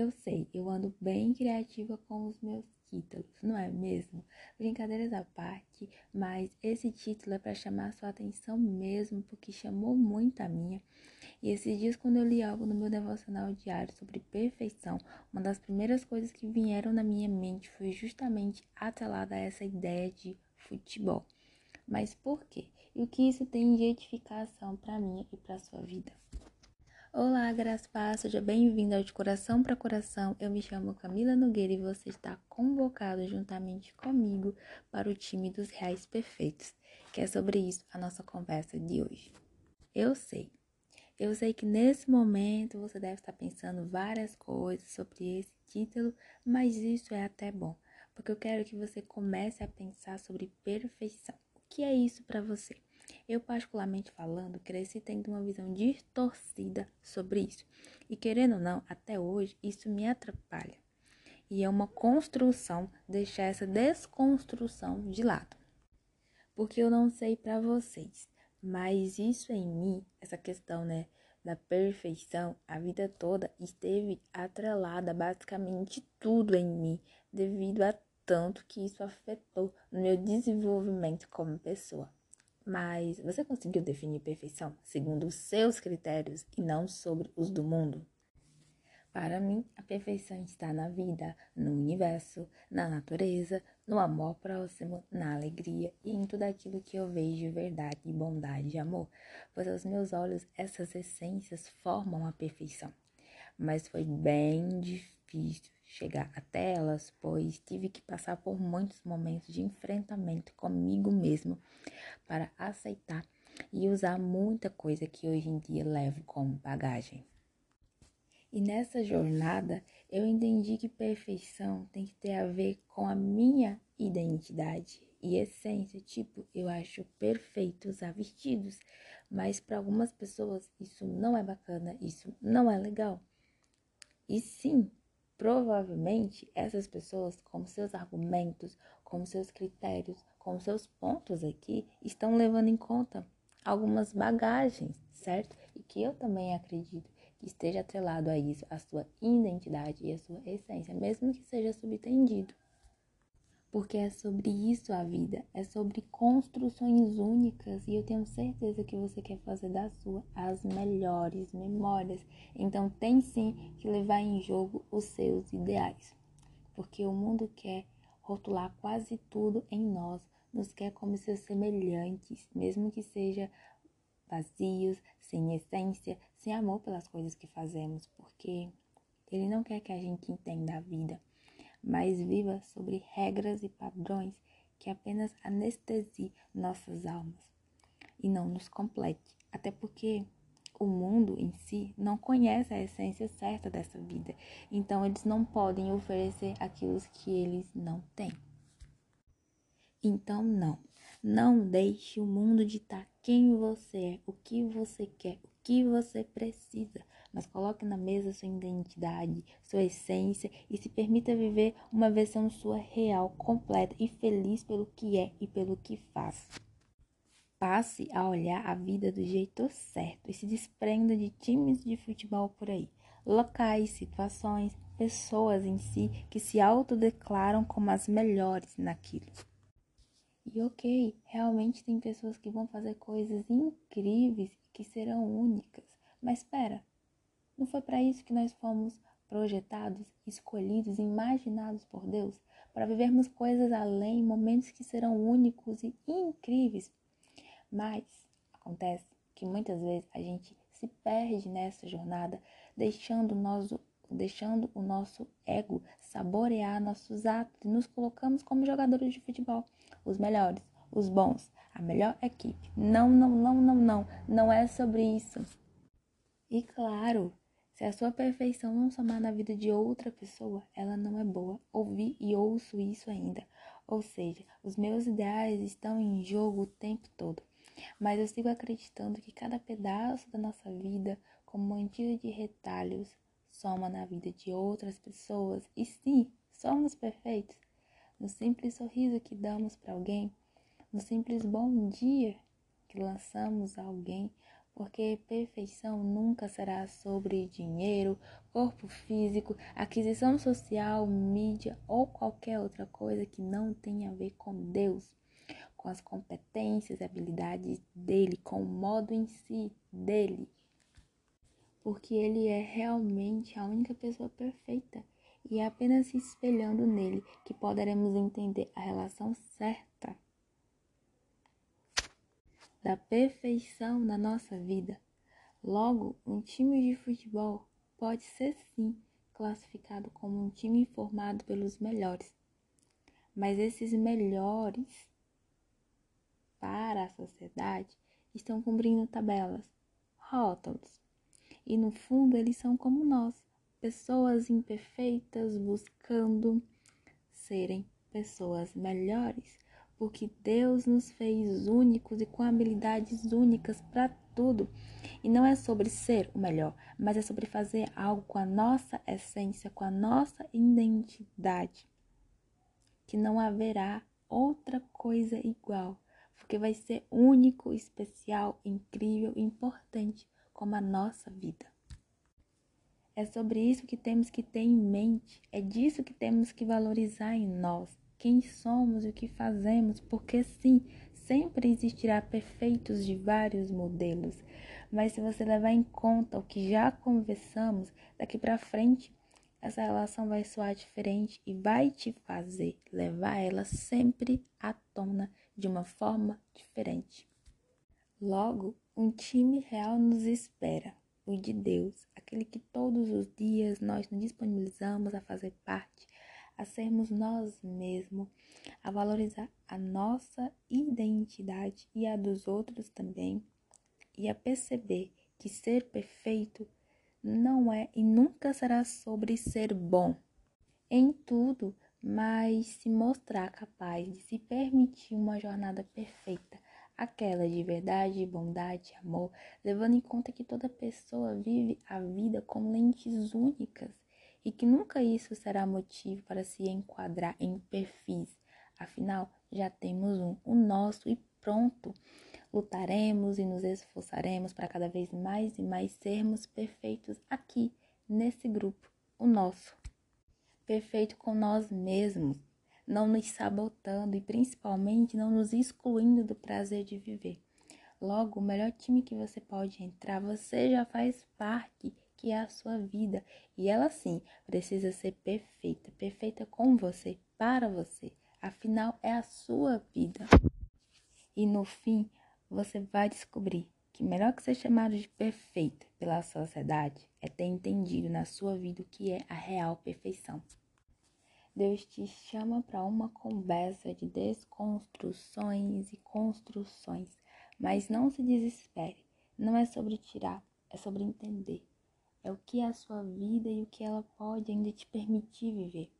Eu sei, eu ando bem criativa com os meus títulos, não é mesmo? Brincadeiras à parte, mas esse título é para chamar sua atenção mesmo, porque chamou muito a minha. E esses dias, quando eu li algo no meu devocional diário sobre perfeição, uma das primeiras coisas que vieram na minha mente foi justamente atrelada a essa ideia de futebol. Mas por quê? E o que isso tem de edificação para mim e para sua vida? Olá, Graça Paz, seja bem-vindo ao De Coração para Coração. Eu me chamo Camila Nogueira e você está convocado juntamente comigo para o time dos Reais Perfeitos, que é sobre isso a nossa conversa de hoje. Eu sei, eu sei que nesse momento você deve estar pensando várias coisas sobre esse título, mas isso é até bom, porque eu quero que você comece a pensar sobre perfeição. O que é isso para você? Eu, particularmente falando, cresci tendo uma visão distorcida sobre isso. E querendo ou não, até hoje, isso me atrapalha. E é uma construção deixar essa desconstrução de lado. Porque eu não sei para vocês, mas isso em mim, essa questão, né, da perfeição, a vida toda esteve atrelada basicamente tudo em mim, devido a tanto que isso afetou no meu desenvolvimento como pessoa. Mas você conseguiu definir perfeição segundo os seus critérios e não sobre os do mundo? Para mim, a perfeição está na vida, no universo, na natureza, no amor próximo, na alegria e em tudo aquilo que eu vejo de verdade, bondade e amor. Pois aos meus olhos, essas essências formam a perfeição. Mas foi bem difícil chegar até elas, pois tive que passar por muitos momentos de enfrentamento comigo mesmo para aceitar e usar muita coisa que hoje em dia levo como bagagem. E nessa jornada eu entendi que perfeição tem que ter a ver com a minha identidade e essência. Tipo, eu acho perfeito usar vestidos, mas para algumas pessoas isso não é bacana, isso não é legal. E sim, provavelmente essas pessoas, com seus argumentos, com seus critérios, com seus pontos aqui, estão levando em conta algumas bagagens, certo? E que eu também acredito que esteja atrelado a isso, a sua identidade e a sua essência, mesmo que seja subtendido. Porque é sobre isso a vida, é sobre construções únicas e eu tenho certeza que você quer fazer da sua as melhores memórias. Então tem sim que levar em jogo os seus ideais. Porque o mundo quer rotular quase tudo em nós, nos quer como seus semelhantes, mesmo que seja vazios, sem essência, sem amor pelas coisas que fazemos, porque ele não quer que a gente entenda a vida, mas viva sobre regras e padrões que apenas anestesie nossas almas e não nos complete. Até porque o mundo em si não conhece a essência certa dessa vida. Então, eles não podem oferecer aquilo que eles não têm. Então, não. Não deixe o mundo ditar quem você é, o que você quer, o que você precisa. Mas coloque na mesa sua identidade, sua essência e se permita viver uma versão sua real, completa e feliz pelo que é e pelo que faz. Passe a olhar a vida do jeito certo e se desprenda de times de futebol por aí, locais, situações, pessoas em si que se autodeclaram como as melhores naquilo. E ok, realmente tem pessoas que vão fazer coisas incríveis e que serão únicas. Mas espera, não foi para isso que nós fomos projetados, escolhidos, imaginados por Deus? Para vivermos coisas além, momentos que serão únicos e incríveis mas acontece que muitas vezes a gente se perde nessa jornada, deixando o nosso, deixando o nosso ego saborear nossos atos e nos colocamos como jogadores de futebol, os melhores, os bons, a melhor equipe. Não, não, não, não, não, não é sobre isso. E claro, se a sua perfeição não somar na vida de outra pessoa, ela não é boa. Ouvi e ouço isso ainda. Ou seja, os meus ideais estão em jogo o tempo todo. Mas eu sigo acreditando que cada pedaço da nossa vida, como mantida de retalhos, soma na vida de outras pessoas. E sim, somos perfeitos. No simples sorriso que damos para alguém, no simples bom dia que lançamos a alguém, porque perfeição nunca será sobre dinheiro, corpo físico, aquisição social, mídia ou qualquer outra coisa que não tenha a ver com Deus, com as competências e habilidades dele, com o modo em si dele. Porque ele é realmente a única pessoa perfeita e é apenas se espelhando nele que poderemos entender a relação certa da perfeição na nossa vida. Logo, um time de futebol pode ser sim classificado como um time formado pelos melhores. Mas esses melhores para a sociedade estão cumprindo tabelas, rótulos. E no fundo eles são como nós, pessoas imperfeitas buscando serem pessoas melhores porque Deus nos fez únicos e com habilidades únicas para tudo. E não é sobre ser o melhor, mas é sobre fazer algo com a nossa essência, com a nossa identidade. Que não haverá outra coisa igual, porque vai ser único, especial, incrível, importante, como a nossa vida. É sobre isso que temos que ter em mente, é disso que temos que valorizar em nós quem somos e o que fazemos, porque sim, sempre existirá perfeitos de vários modelos. Mas se você levar em conta o que já conversamos, daqui para frente essa relação vai soar diferente e vai te fazer levar ela sempre à tona de uma forma diferente. Logo, um time real nos espera, o de Deus, aquele que todos os dias nós nos disponibilizamos a fazer parte a sermos nós mesmos, a valorizar a nossa identidade e a dos outros também, e a perceber que ser perfeito não é e nunca será sobre ser bom em tudo, mas se mostrar capaz de se permitir uma jornada perfeita, aquela de verdade, bondade, amor, levando em conta que toda pessoa vive a vida com lentes únicas e que nunca isso será motivo para se enquadrar em perfis. Afinal, já temos um, o nosso e pronto. Lutaremos e nos esforçaremos para cada vez mais e mais sermos perfeitos aqui, nesse grupo, o nosso. Perfeito com nós mesmos, não nos sabotando e principalmente não nos excluindo do prazer de viver. Logo, o melhor time que você pode entrar, você já faz parte que é a sua vida. E ela sim precisa ser perfeita, perfeita com você, para você. Afinal, é a sua vida. E no fim, você vai descobrir que melhor que ser chamado de perfeita pela sociedade é ter entendido na sua vida o que é a real perfeição. Deus te chama para uma conversa de desconstruções e construções, mas não se desespere. Não é sobre tirar, é sobre entender é o que é a sua vida e o que ela pode ainda te permitir viver.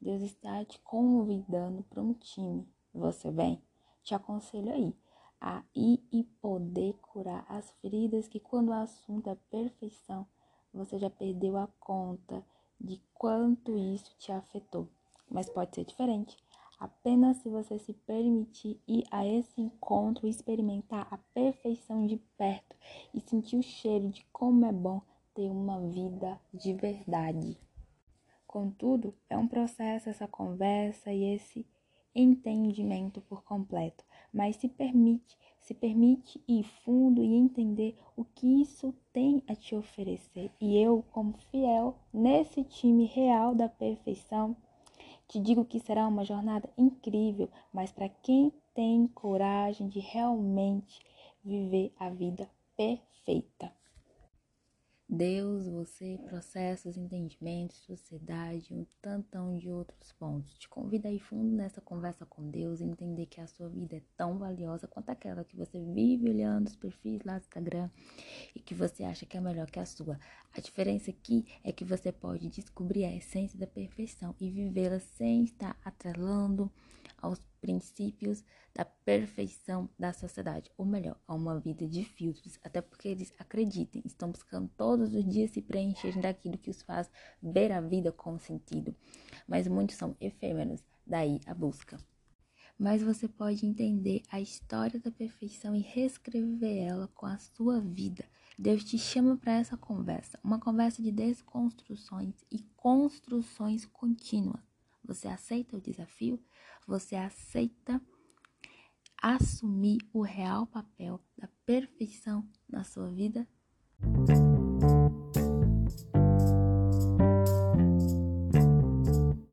Deus está te convidando para um time. Você vem? Te aconselho aí a ir e poder curar as feridas que quando o assunto é perfeição, você já perdeu a conta de quanto isso te afetou. Mas pode ser diferente. Apenas se você se permitir ir a esse encontro e experimentar a perfeição de perto e sentir o cheiro de como é bom ter uma vida de verdade. Contudo, é um processo essa conversa e esse entendimento por completo, mas se permite, se permite ir fundo e entender o que isso tem a te oferecer. E eu, como fiel nesse time real da perfeição, te digo que será uma jornada incrível, mas para quem tem coragem de realmente viver a vida perfeita. Deus, você, processos, entendimentos, sociedade, um tantão de outros pontos. Te convido a ir fundo nessa conversa com Deus e entender que a sua vida é tão valiosa quanto aquela que você vive olhando os perfis lá do Instagram e que você acha que é melhor que a sua. A diferença aqui é que você pode descobrir a essência da perfeição e vivê-la sem estar atrelando aos princípios da perfeição da sociedade, ou melhor, a uma vida de filtros, até porque eles acreditem, estão buscando todos os dias se preencherem daquilo que os faz ver a vida com sentido, mas muitos são efêmeros, daí a busca. mas você pode entender a história da perfeição e reescrever ela com a sua vida. Deus te chama para essa conversa, uma conversa de desconstruções e construções contínuas. Você aceita o desafio? Você aceita assumir o real papel da perfeição na sua vida?